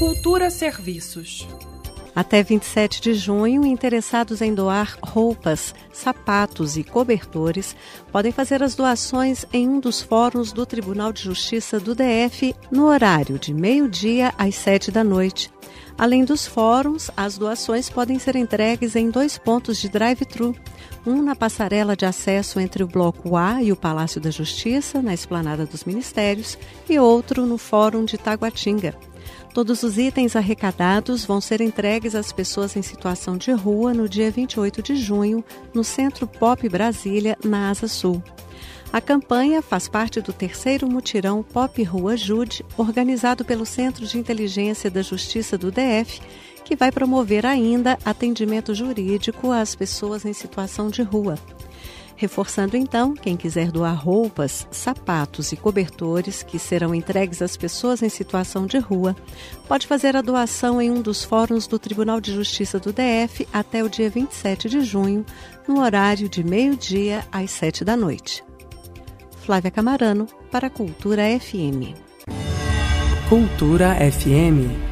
Cultura Serviços. Até 27 de junho, interessados em doar roupas, sapatos e cobertores podem fazer as doações em um dos fóruns do Tribunal de Justiça do DF no horário de meio-dia às sete da noite. Além dos fóruns, as doações podem ser entregues em dois pontos de drive-thru, um na passarela de acesso entre o Bloco A e o Palácio da Justiça, na Esplanada dos Ministérios, e outro no Fórum de Taguatinga. Todos os itens arrecadados vão ser entregues às pessoas em situação de rua no dia 28 de junho, no Centro Pop Brasília, na Asa Sul. A campanha faz parte do terceiro mutirão Pop Rua Jude, organizado pelo Centro de Inteligência da Justiça do DF, que vai promover ainda atendimento jurídico às pessoas em situação de rua. Reforçando então, quem quiser doar roupas, sapatos e cobertores que serão entregues às pessoas em situação de rua, pode fazer a doação em um dos fóruns do Tribunal de Justiça do DF até o dia 27 de junho, no horário de meio-dia às sete da noite. Flávia Camarano, para a Cultura FM. Cultura FM